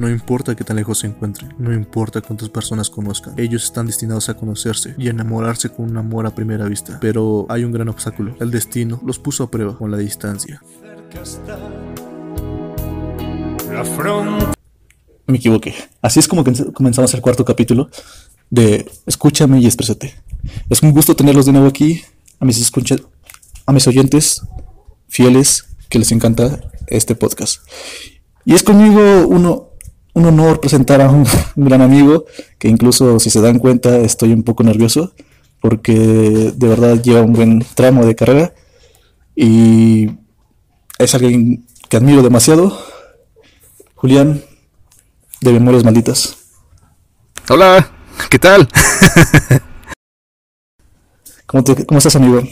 No importa qué tan lejos se encuentren, no importa cuántas personas conozcan, ellos están destinados a conocerse y enamorarse con un amor a primera vista. Pero hay un gran obstáculo, el destino los puso a prueba con la distancia. Me equivoqué. Así es como comenzamos el cuarto capítulo de Escúchame y exprésate. Es un gusto tenerlos de nuevo aquí, a mis, escucha a mis oyentes fieles que les encanta este podcast. Y es conmigo uno, un honor presentar a un, gran amigo que incluso si se dan cuenta estoy un poco nervioso porque de verdad lleva un buen tramo de carrera y es alguien que admiro demasiado. Julián, de Memorias Malditas. Hola, ¿qué tal? ¿Cómo, ¿Cómo estás, amigo?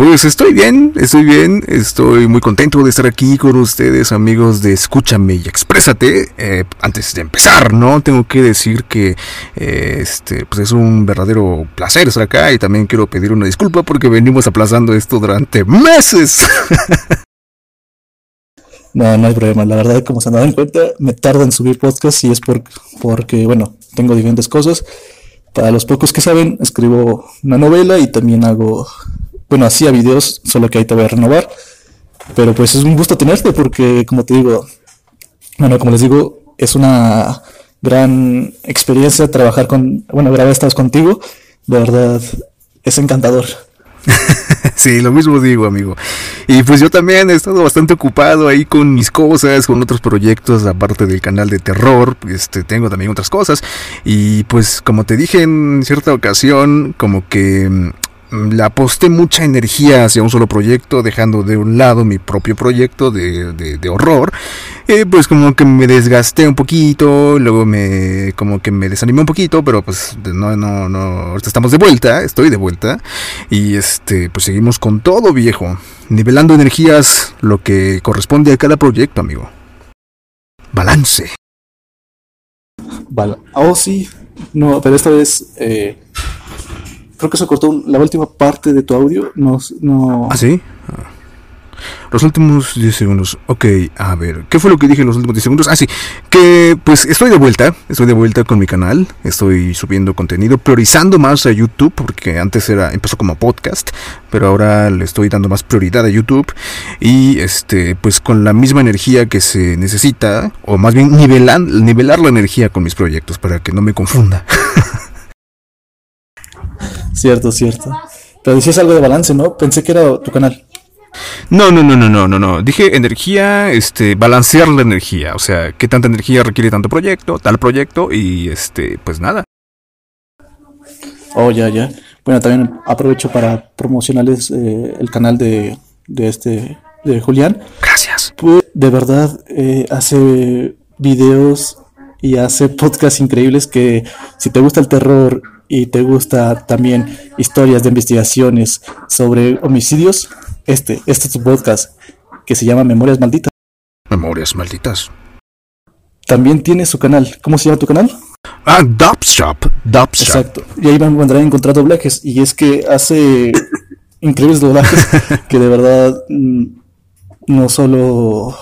Pues estoy bien, estoy bien, estoy muy contento de estar aquí con ustedes, amigos de Escúchame y Exprésate. Eh, antes de empezar, ¿no? Tengo que decir que eh, este, pues es un verdadero placer estar acá y también quiero pedir una disculpa porque venimos aplazando esto durante meses. No, no hay problema. La verdad, como se han dado en cuenta, me tarda en subir podcast y es por, porque, bueno, tengo diferentes cosas. Para los pocos que saben, escribo una novela y también hago bueno, hacía videos, solo que te voy a renovar. Pero pues es un gusto tenerte porque, como te digo, bueno, como les digo, es una gran experiencia trabajar con, bueno, grabar estas contigo. De verdad, es encantador. sí, lo mismo digo, amigo. Y pues yo también he estado bastante ocupado ahí con mis cosas, con otros proyectos, aparte del canal de terror, este, tengo también otras cosas. Y pues como te dije en cierta ocasión, como que Le aposté mucha energía hacia un solo proyecto, dejando de un lado mi propio proyecto de, de, horror. Eh, pues como que me desgasté un poquito, luego me como que me desanimé un poquito, pero pues no, no, no, ahorita estamos de vuelta, estoy de vuelta. Y este, pues seguimos con todo viejo, nivelando energías lo que corresponde a cada proyecto, amigo. Balance. Vale. Oh, sí. No, pero esta vez eh, creo que se cortó la última parte de tu audio. No, no... ¿Ah, sí? Los últimos 10 segundos. Ok, a ver, ¿qué fue lo que dije en los últimos 10 segundos? Ah, sí, que pues estoy de vuelta, estoy de vuelta con mi canal, estoy subiendo contenido, priorizando más a YouTube, porque antes era, empezó como podcast, pero ahora le estoy dando más prioridad a YouTube y este, pues con la misma energía que se necesita, o más bien nivelar, nivelar la energía con mis proyectos para que no me confunda. Cierto, cierto. Pero decías algo de balance, ¿no? Pensé que era tu canal. No, no, no, no, no, no, no. Dije energía, este, balancear la energía. O sea, qué tanta energía requiere tanto proyecto, tal proyecto, y este, pues nada. Oh, ya, ya. Bueno, también aprovecho para promocionarles eh, el canal de, de este, de Julián. Gracias. Pues, de verdad, eh, hace videos y hace podcasts increíbles que si te gusta el terror y te gusta también historias de investigaciones sobre homicidios, este, este es tu podcast que se llama Memorias Malditas. Memorias Malditas. También tiene su canal. ¿Cómo se llama tu canal? Ah, Dub Shop. Exacto. Y ahí van a encontrar doblajes. Y es que hace increíbles doblajes que de verdad mm, no solo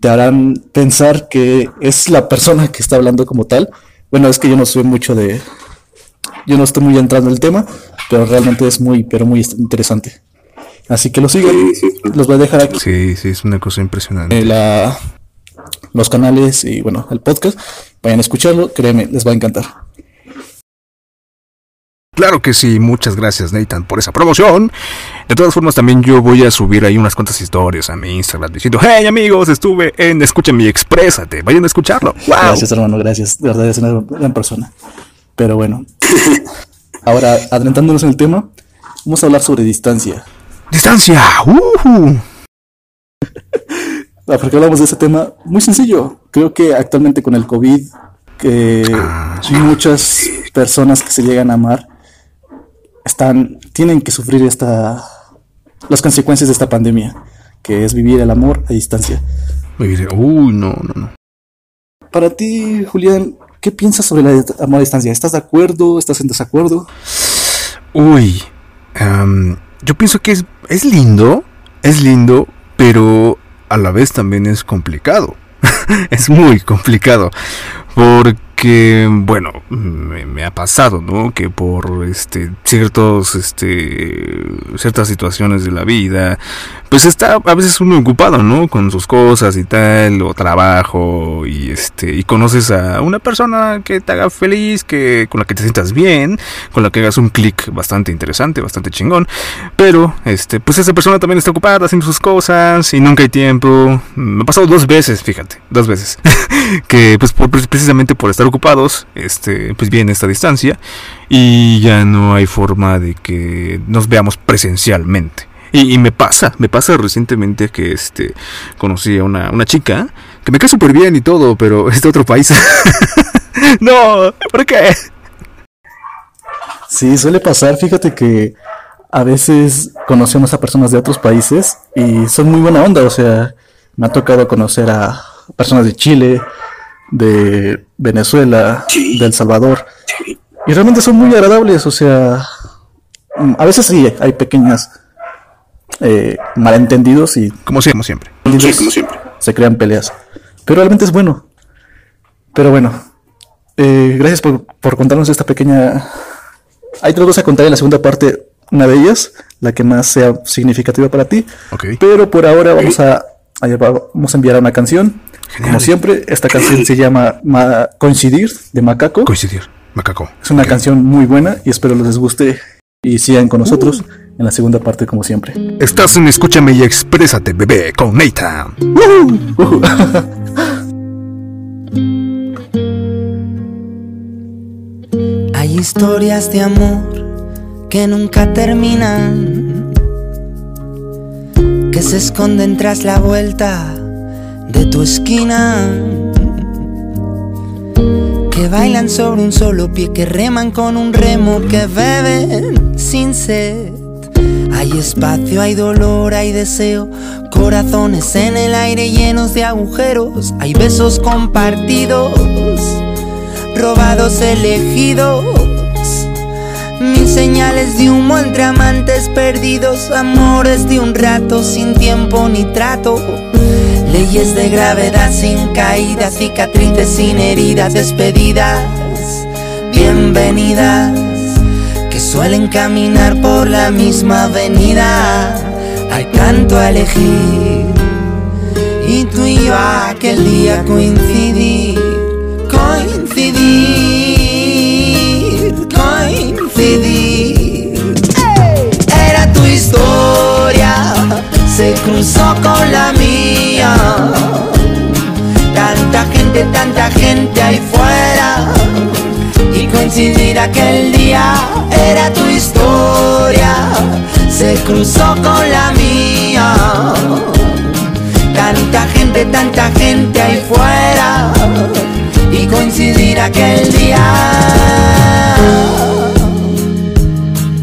te harán pensar que es la persona que está hablando como tal. Bueno, es que yo no soy mucho de, yo no estoy muy entrando en el tema, pero realmente es muy, pero muy interesante. Así que lo sigan, los voy a dejar aquí. Sí, sí, es una cosa impresionante. Eh, la, los canales y bueno, el podcast, vayan a escucharlo, créeme, les va a encantar. Claro que sí, muchas gracias Nathan por esa promoción. De todas formas, también yo voy a subir ahí unas cuantas historias a mi Instagram diciendo, hey amigos, estuve en Escúchame y Exprésate, vayan a escucharlo. Gracias hermano, gracias, de verdad es una gran persona. Pero bueno, ahora adelantándonos en el tema, vamos a hablar sobre distancia. ¡Distancia! Uh ¿Por qué hablamos de ese tema? Muy sencillo. Creo que actualmente con el COVID, que ah, muchas personas que se llegan a amar están, tienen que sufrir esta, las consecuencias de esta pandemia, que es vivir el amor a distancia. Uy, no, no, no. Para ti, Julián, ¿Qué piensas sobre la amor distancia? ¿Estás de acuerdo? ¿Estás en desacuerdo? Uy, yo pienso que es, es lindo, es lindo, pero a la vez también es complicado. es muy complicado. Porque que bueno me, ha pasado no que por este ciertos este ciertas situaciones de la vida pues está a veces uno ocupado no con sus cosas y tal o trabajo y este y conoces a una persona que te haga feliz que con la que te sientas bien con la que hagas un clic bastante interesante bastante chingón pero este pues esa persona también está ocupada haciendo sus cosas y nunca hay tiempo. Me ha pasado dos veces fíjate dos veces que pues precisamente por estar ocupados, este, pues viene esta distancia y ya no hay forma de que nos veamos presencialmente. Y, me pasa, me pasa recientemente que este conocí a una, una chica que me cae súper bien y todo, pero es de otro país. no, ¿por qué? Sí, suele pasar, fíjate que a veces conocemos a personas de otros países y son muy buena onda, o sea, me ha tocado conocer a personas de Chile, de Venezuela, de El Salvador. Y realmente son muy agradables, o sea, a veces sí hay pequeñas eh, malentendidos y... Como, siempre. como siempre. Se crean peleas. Pero realmente es bueno. Pero bueno, eh, gracias por, por, contarnos esta pequeña... Hay te lo a contar en la segunda parte, una de ellas, la que más sea significativa para ti. Pero por ahora vamos a, a, vamos a enviar una canción como siempre, esta canción se llama Coincidir de Macaco. Coincidir, Macaco. Es una canción muy buena y espero les guste y sigan con nosotros en la segunda parte como siempre. Estás en Escúchame y Exprésate, bebé, con Nathan. Hay historias de amor que nunca terminan, que se esconden tras la vuelta de tu esquina. Que bailan sobre un solo pie, que reman con un remo, que beben sin sed. Hay espacio, hay dolor, hay deseo, corazones en el aire llenos de agujeros, hay besos compartidos, robados elegidos, mil señales de humo entre amantes perdidos, amores de un rato sin tiempo ni trato. Leyes de gravedad sin caídas, cicatrices sin heridas, despedidas, bienvenidas, que suelen caminar por la misma avenida. Hay tanto a elegir, y tú y yo aquel día coincidir, coincidir, coincidir. Era tu historia, se cruzó con la mía Tanta gente, ahí fuera. Y coincidir aquel día era tu historia. Se cruzó con la mía. Tanta gente, tanta gente ahí fuera. Y coincidir aquel día.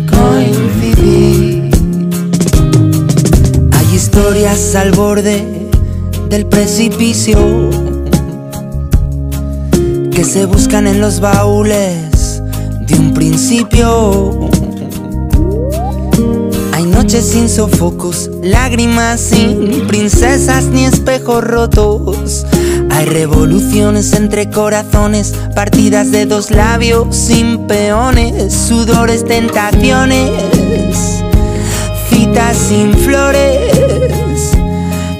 Coincidir. Hay historias al borde del precipicio que se buscan en los baúles de un principio. Hay noches sin sofocos, lágrimas sin princesas ni espejos rotos. Hay revoluciones entre corazones, partidas de dos labios sin peones, sudores, tentaciones, citas sin flores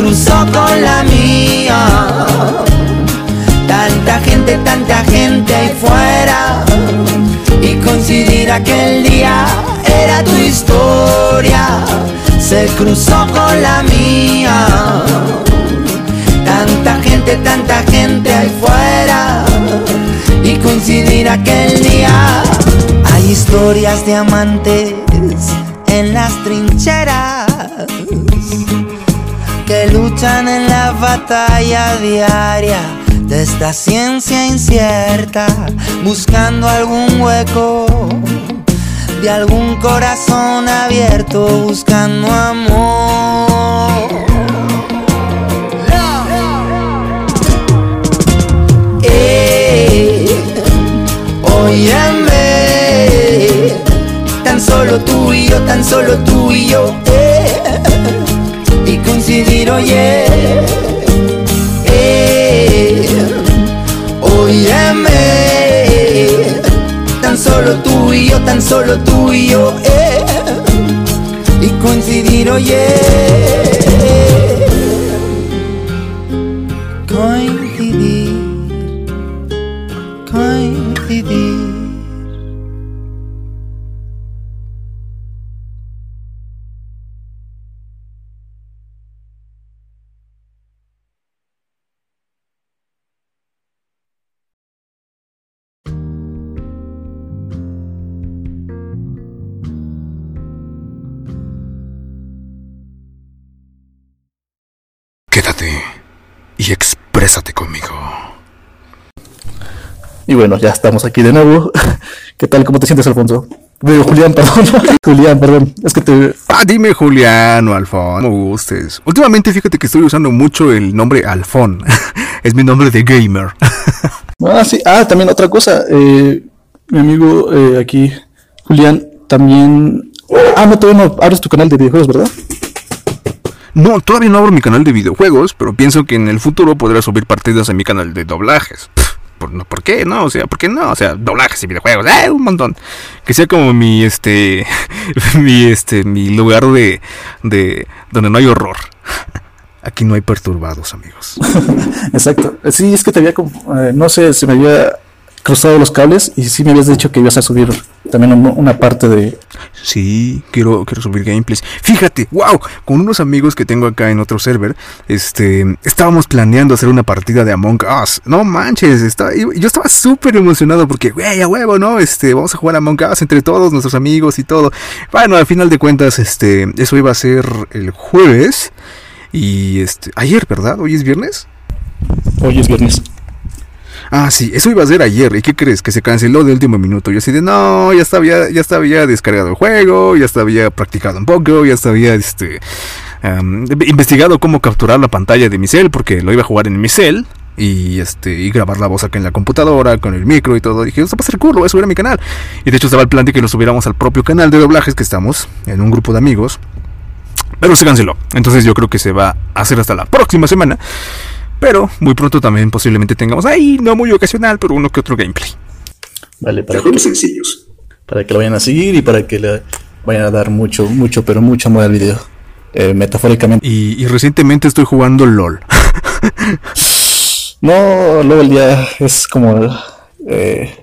cruzó con la mía. Tanta gente, tanta gente ahí fuera. Y coincidir aquel día era tu historia, se cruzó con la mía. Tanta gente, tanta gente ahí fuera. Y coincidir aquel día historias de amantes en las trincheras. Que luchan en la batalla diaria de esta ciencia incierta, buscando algún hueco de algún corazón abierto, buscando amor. Eh, óyeme, tan solo tú y yo, tan solo tú y yo, y yo, tan solo tú y yo, eh, y coincidir, oye. Y exprésate conmigo. Y bueno, ya estamos aquí de nuevo. ¿Qué tal? ¿Cómo te sientes, Alfonso? Digo, Julián, perdón. Julián, perdón. Es que te... Ah, dime Julián o Alfón, como gustes. Últimamente fíjate que estoy usando mucho el nombre Alfón. es mi nombre de gamer. Ah, sí. Ah, también otra cosa. Eh, mi amigo eh, aquí, Julián, también... Ah, no, todavía no abres tu canal de videojuegos, ¿verdad? No, todavía no abro mi canal de videojuegos, pero pienso que en el futuro podré subir partidas en mi canal de doblajes. ¿Por, no, ¿por qué? No, o sea, ¿por qué no? O sea, doblajes y videojuegos, ¡eh! Un montón. Que sea como mi, este, mi, este, mi lugar de, de, donde no hay horror. Aquí no hay perturbados, amigos. Exacto. Sí, es que te había, eh, no sé, se me había cruzado los cables y sí me habías dicho que ibas a subir también un- una parte de... Sí, quiero, quiero subir gameplays. Fíjate, wow, con unos amigos que tengo acá en otro server, este, estábamos planeando hacer una partida de Among Us. No manches, estaba, yo yo estaba súper emocionado porque, güey, a huevo, ¿no? Este, vamos a jugar Among Us entre todos nuestros amigos y todo. Bueno, al final de cuentas, este, eso iba a ser el jueves y este, ayer, ¿verdad? Hoy es viernes. Hoy es viernes. Ah, sí, eso iba a ser ayer. ¿Y qué crees? Que se canceló de último minuto. Yo así de, no, ya estaba, ya estaba ya descargado el juego, ya estaba practicado un poco, ya estaba este, am, investigado cómo capturar la pantalla de mi cel, porque lo iba a jugar en mi cel. Y este, y grabar la voz acá en la computadora, con el micro y todo. Dije, esto va a ser cool, lo subir a mi canal. Y de hecho estaba el plan de que lo subiéramos al propio canal de doblajes que estamos, en un grupo de amigos. Pero se canceló. Entonces yo creo que se va a hacer hasta la próxima semana. Pero muy pronto también posiblemente tengamos ahí, no muy ocasional, pero uno que otro gameplay. Vale, para que, sencillos. para que lo vayan a seguir y para que le vayan a dar mucho, mucho, pero mucho amor al video. Eh, metafóricamente. Y, y recientemente estoy jugando LOL. No, el día es como eh,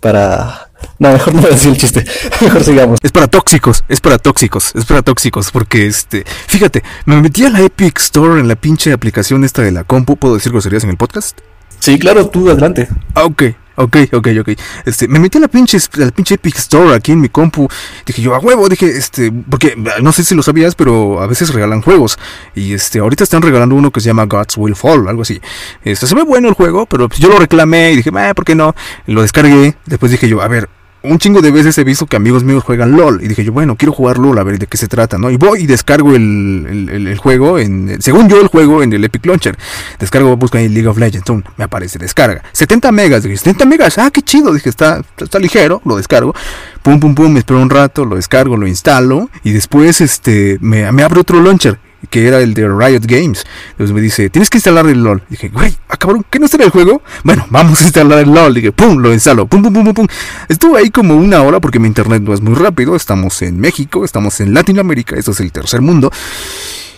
para... No, mejor no voy a decir el chiste. Mejor sigamos. Es para tóxicos, es para tóxicos, es para tóxicos, porque este, fíjate, me metí a la Epic Store en la pinche aplicación esta de la compu, ¿puedo decir groserías en el podcast? Sí, claro, tú adelante. Ah, ok, ok, ok, ok. Este, me metí a la pinche, a la pinche Epic Store aquí en mi compu. Dije yo, a huevo, dije, este, porque no sé si lo sabías, pero a veces regalan juegos. Y este, ahorita están regalando uno que se llama Gods Will Fall, algo así. Este, se ve bueno el juego, pero yo lo reclamé y dije, eh, ¿por qué no? Lo descargué. Después dije yo, a ver, un chingo de veces he visto que amigos míos juegan LOL. Y dije yo, bueno, quiero jugar LOL, a ver de qué se trata, ¿no? Y voy y descargo el, el- el- el juego, en, según yo el juego en el Epic Launcher. Descargo, busco ahí League of Legends, me aparece, descarga. 70 megas, dije, 70 megas, ah, qué chido, dije, está, está ligero, lo descargo. Pum, pum, pum, me espero un rato, lo descargo, lo instalo. Y después, este, me, me abre otro launcher que era el de Riot Games. Entonces me dice, tienes que instalar el LOL. Dije, güey, ah, cabrón, ¿qué no está en el juego? Bueno, vamos a instalar el LOL. Dije, pum, lo instalo, pum, pum, pum, pum, pum. Estuve ahí como una hora porque mi internet no es muy rápido. Estamos en México, estamos en Latinoamérica, esto es el tercer mundo.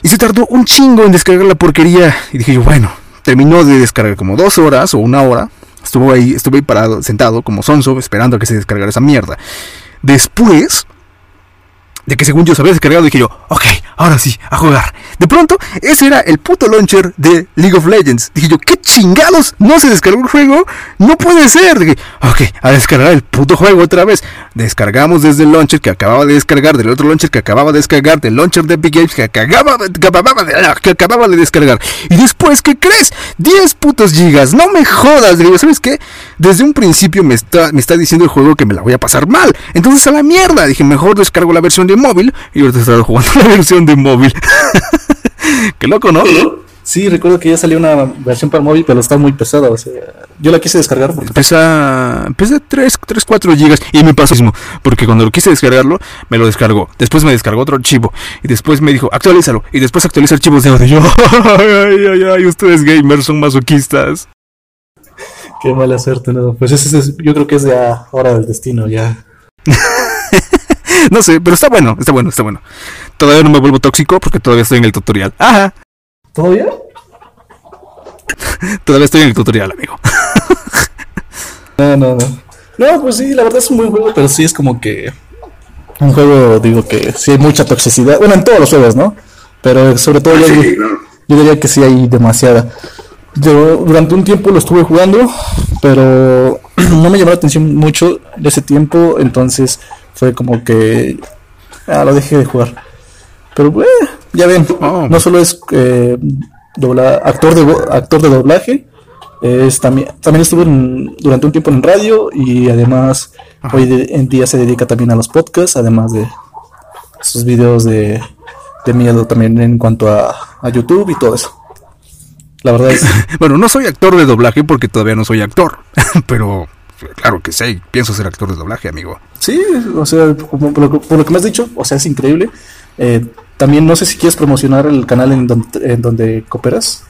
Y se tardó un chingo en descargar la porquería. Y dije yo, bueno, terminó de descargar como dos horas o una hora. Estuve ahí, estuve ahí parado, sentado como sonso, esperando a que se descargara esa mierda. Después de que según yo se había descargado, dije yo, ok, ahora sí, a jugar. De pronto, ese era el puto launcher de League of Legends. Dije yo, ¿qué chingados? ¿No se descargó el juego? No puede ser. Dije, ok, a descargar el puto juego otra vez. Descargamos desde el launcher que acababa de descargar, del otro launcher que acababa de descargar, del launcher de Epic Games que acababa, de, que acababa de descargar. Y después, ¿qué crees? 10 putos gigas. No me jodas. Digo, ¿sabes qué? Desde un principio me está, me está diciendo el juego que me la voy a pasar mal. Entonces a la mierda. Dije, mejor descargo la versión de móvil. Y ahorita estado jugando la versión de móvil. Qué loco, ¿no? Sí, recuerdo que ya salió una versión para móvil, pero está muy pesada. O sea, yo la quise descargar porque Pesa, pesa 3, 3, 4 gigas. Y me pasó mismo. Porque cuando lo quise descargarlo, me lo descargó. Después me descargó otro archivo. Y después me dijo, actualízalo. Y después actualiza archivos de yo, ay, ay, ay, ay, ustedes gamers son masoquistas. qué mala suerte, ¿no? Pues ese es, yo creo que es ya hora del destino, ya. No sé, pero está bueno, está bueno, está bueno. Todavía no me vuelvo tóxico porque todavía estoy en el tutorial. Ajá, ¿Todavía? todavía estoy en el tutorial, amigo. No, no, no. No, pues sí, la verdad es un buen juego, pero sí es como que un juego, digo que sí hay mucha toxicidad. Bueno, en todos los juegos, ¿no? Pero sobre todo yo, yo diría que sí hay demasiada. Yo durante un tiempo lo estuve jugando, pero no me llamó la atención mucho de ese tiempo, entonces fue como que ah, lo dejé de jugar. Pero eh, ya ven, Oh. no solo es eh, dobla- actor de actor de doblaje, es también también estuvo en- durante un tiempo en radio y además hoy de- en día se dedica también a los podcasts, además de sus videos de, de miedo también en cuanto a, a YouTube y todo eso. La verdad es Bueno, no soy actor de doblaje porque todavía no soy actor. Pero claro que sí, pienso ser actor de doblaje, amigo. Sí, o sea, como por, lo, que- por lo que me has dicho, o sea, es increíble. Eh, también no sé si quieres promocionar el canal en donde, en donde cooperas.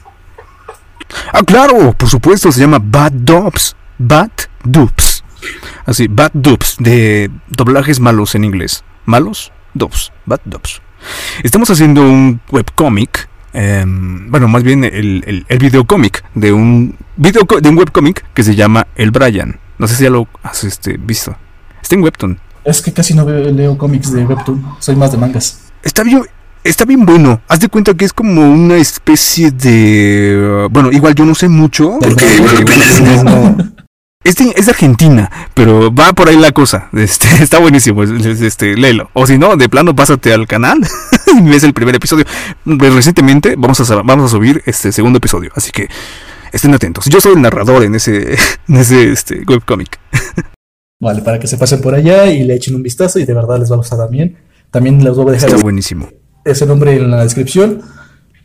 Ah, claro, por supuesto, se llama Bad Dubs. Bad Dubs. Así, Bad Dubs, de doblajes malos en inglés. ¿Malos? Dubs. Bad Dubs. Estamos haciendo un webcomic. em, bueno, más bien el, el, el videocómic de un video de un webcomic que se llama El Brian. No sé si ya lo has este, visto. Está en Webtoon. Es que casi no veo- leo cómics de Webtoon, soy más de mangas. Está bien, está bien bueno. Haz de cuenta que es como una especie de. bueno, igual yo no sé mucho. Porque, porque no- es, de, es de Argentina, pero va por ahí la cosa. Este, está buenísimo. es- es- Este, léelo. O si no, de plano, pásate al canal y ves el primer episodio. Pues, recientemente vamos a, vamos a subir este segundo episodio. Así que estén atentos. Yo soy el narrador en ese, en ese este, webcomic. Vale, para que se pasen por allá y le echen un vistazo y de verdad les va a gustar también. También les voy a dejar Está buenísimo. ese nombre en la descripción.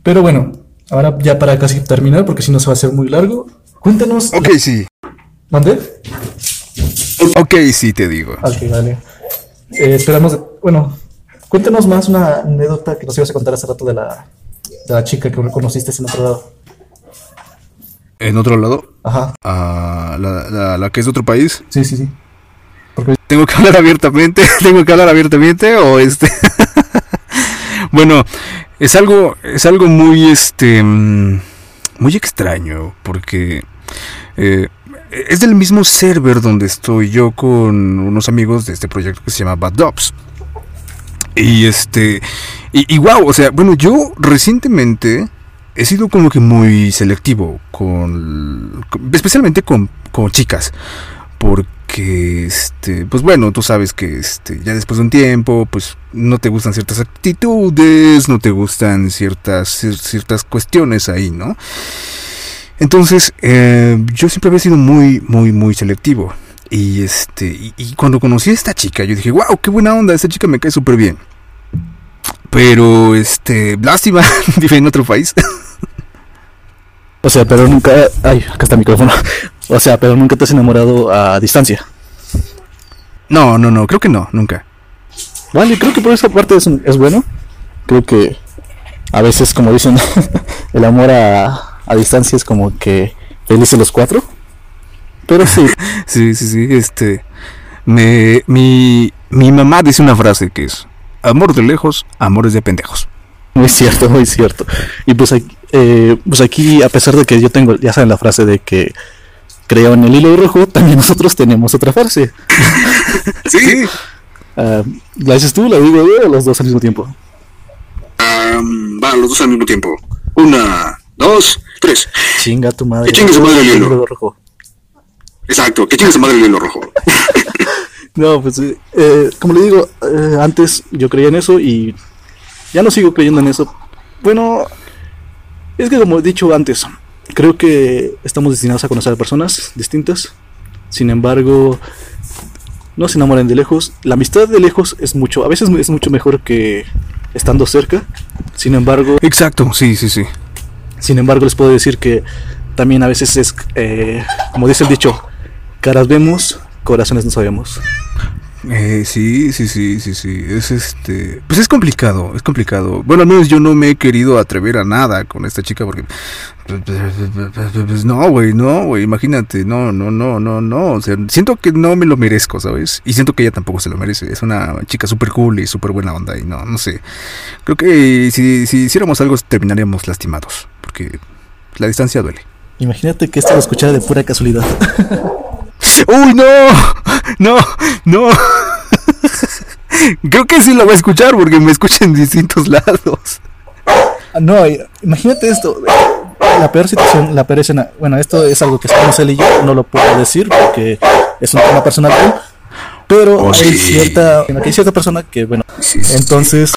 Pero bueno, ahora ya para casi terminar, porque si no se va a hacer muy largo, cuéntanos. Ok, sí. ¿Mandé? Ok, sí, te digo. Ok, vale. Eh, esperamos, bueno, cuéntanos más una anécdota que nos ibas a contar hace rato de la, de la chica que conociste en otro lado. En otro lado, Ajá, a la, la- la que es de otro país. sí, sí, sí. tengo que hablar abiertamente, tengo que hablar abiertamente o este bueno, es algo es algo muy este mm, muy extraño porque eh, es del mismo server donde estoy yo con unos amigos de este proyecto que se llama Bad Dogs. Y este y, y wow, o sea, bueno, yo recientemente he sido como que muy selectivo con, especialmente con, con chicas porque este pues bueno tú sabes que este ya después de un tiempo pues no te gustan ciertas actitudes no te gustan ciertas cier- ciertas cuestiones ahí no entonces eh, yo siempre había sido muy muy muy selectivo. Y este y, y cuando conocí a esta chica yo dije wow qué buena onda esta chica me cae súper bien pero este lástima vive en otro país O sea, pero nunca. Ay, acá está el micrófono. O sea, pero nunca te has enamorado a distancia. no no no creo que no nunca Vale, creo que por esa parte es, es bueno. Creo que a veces, como dicen, el amor a, a distancia es como que felices los cuatro. Pero sí, Sí, sí, sí, este... Me, mi, mi mamá dice una frase que es... Amor de lejos, amores de pendejos. Muy cierto, muy cierto. Y pues aquí, eh, pues aquí, a pesar de que yo tengo, ya saben la frase de que creo en el hilo rojo, también nosotros tenemos otra frase. Sí. Ah, ¿La dices tú, la digo yo o los dos al mismo tiempo? Um, va, los dos al mismo tiempo. Una, dos, tres. Chinga tu madre. Que chingue su madre el. Dedo rojo. Exacto, que tienes madre el hilo rojo. No, pues eh, eh, como le digo, eh, antes yo creía en eso y ya no sigo creyendo en eso. Bueno, es que como he dicho antes, creo que estamos destinados a conocer a personas distintas. Sin embargo, no se enamoren de lejos. La amistad de lejos es mucho, a veces es mucho mejor que estando cerca. Sin embargo, Exacto, sí, sí, sí. sin embargo les puedo decir que también a veces es, eh, como dice el dicho, caras vemos, corazones no sabemos. Eh, sí, sí, sí, sí, sí. Es este. Pues es complicado, es complicado. Bueno, al menos yo no me he querido atrever a nada con esta chica porque. Pues no, güey, no, güey. Imagínate, no, no, no, no, no. O sea, siento que no me lo merezco, ¿sabes? Y siento que ella tampoco se lo merece. Es una chica súper cool y súper buena onda. Y no, no sé. Creo que si, si hiciéramos algo terminaríamos lastimados. Porque la distancia duele. Imagínate que esto lo escuchara de pura casualidad. ¡Uy, no! ¡No! ¡No! Creo que sí lo voy a escuchar porque me escucha en distintos lados. no, imagínate esto. La peor situación, la peor escena. Bueno, esto es algo que estamos él y yo, no lo puedo decir porque es un tema personal. Pero Oh, hay sí. cierta, hay cierta persona que, bueno, Sí, sí, entonces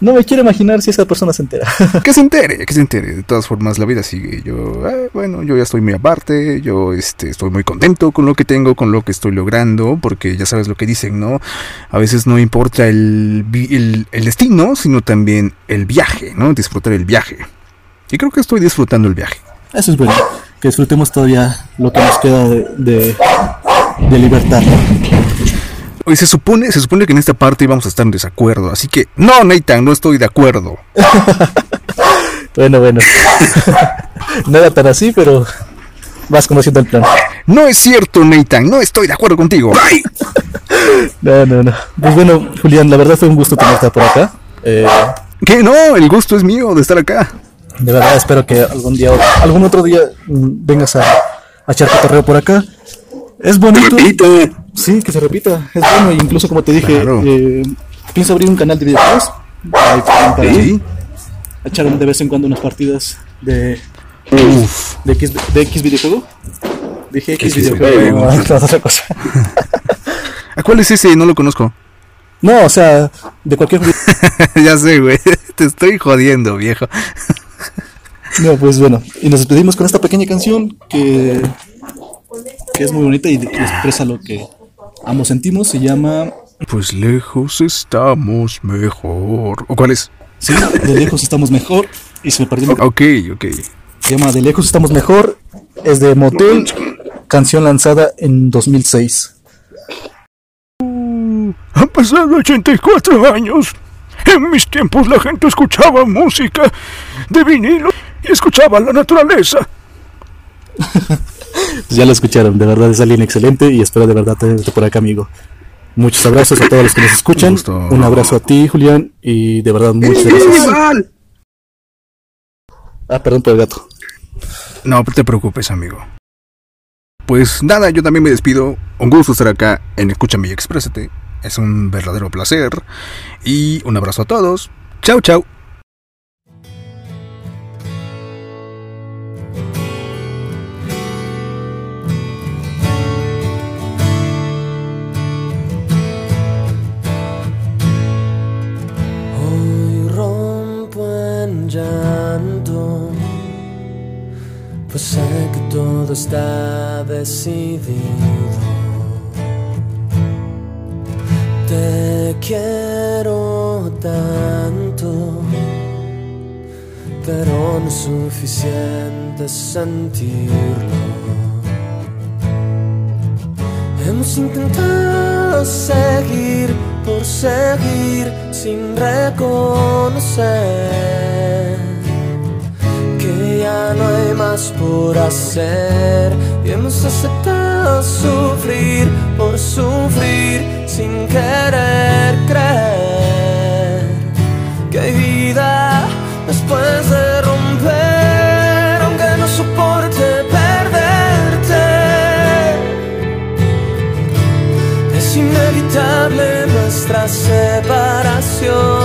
no me quiero imaginar si esa persona se entera. Que se entere, que se entere. De todas formas, la vida sigue. Yo, eh, bueno, yo ya estoy muy aparte. Yo este, estoy muy contento con lo que tengo, con lo que estoy logrando. Porque ya sabes lo que dicen, ¿no? A veces no importa el, el destino, sino también el viaje, ¿no? Disfrutar el viaje. Y creo que estoy disfrutando el viaje. Eso es bueno, que disfrutemos todavía lo que nos queda de, de, de libertad. Hoy se supone, se supone que en esta parte íbamos a estar en desacuerdo. Así que, no, Nathan, no estoy de acuerdo. Bueno, bueno. no era tan así, pero vas conociendo el plan. No es cierto, Nathan, no estoy de acuerdo contigo. ¡Ay! No, no, no. Pues bueno, Julián, la verdad fue un gusto tenerte por acá. Eh, Que no, el gusto es mío de estar acá. de verdad espero que algún día, algún otro día mm, vengas a, a echar cotorreo por acá. Es bonito. Sí, que se repita. Es bueno, incluso como te dije, Claro. eh, pienso abrir un canal de videojuegos. Ahí para Sí. echar de vez en cuando unas partidas de, Uf. de, X, de X videojuego. Dije X X videojuego. otra cosa. ¿A cuál es ese? No lo conozco. No, o sea, de cualquier ya sé, güey. Te estoy jodiendo, viejo. No, pues bueno, y nos despedimos con esta pequeña canción que, que es muy bonita y que expresa lo que ambos sentimos. Se llama Pues lejos estamos mejor. ¿O cuál es? Sí, De lejos estamos mejor. Y se me perdió. Ok, ok. Se llama De lejos estamos mejor. Es de Motel, canción lanzada en 2006. Han pasado 84 años. En mis tiempos la gente escuchaba música de vinilo y escuchaba la naturaleza. Pues ya lo escucharon, de verdad es alguien excelente y espero de verdad tenerte por acá, amigo. Muchos abrazos a todos los que nos escuchan. Un gusto. Un abrazo a ti, Julián, y de verdad muchas gracias. Ah, perdón por el gato. No te preocupes, amigo. Pues nada, yo también me despido. Un gusto estar acá en Escúchame y Exprésate. Es un verdadero placer. Y un abrazo a todos. Chau, chau. Todo está decidido. Te quiero tanto, pero no es suficiente sentirlo. Hemos intentado seguir por seguir sin reconocer no hay más por hacer y hemos aceptado sufrir por sufrir sin querer creer que hay vida después de romper aunque no soporte perderte es inevitable nuestra separación.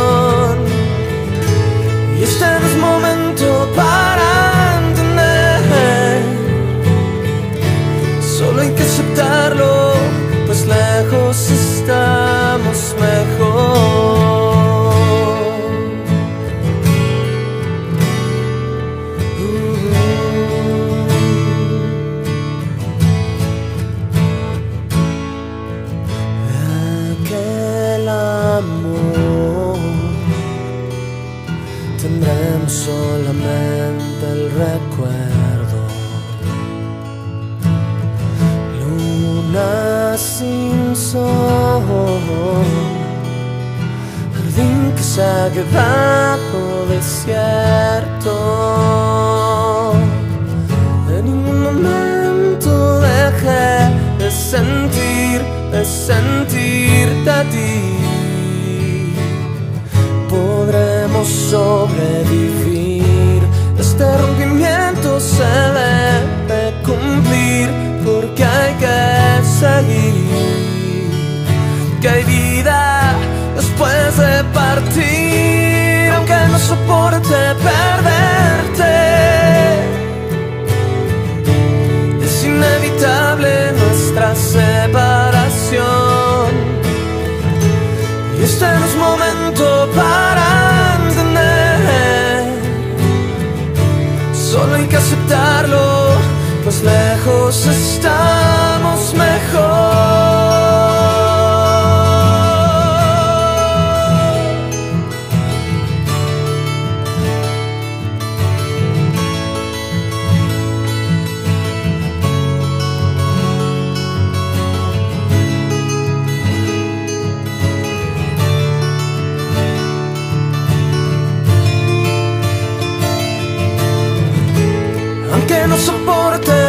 Lejos porque hay que seguir. Que hay vida después de partir, aunque no soporte perderte. Es inevitable nuestra separación. Y este no es momento para entender. Solo hay que aceptarlo, lejos estamos mejor. aunque no soporte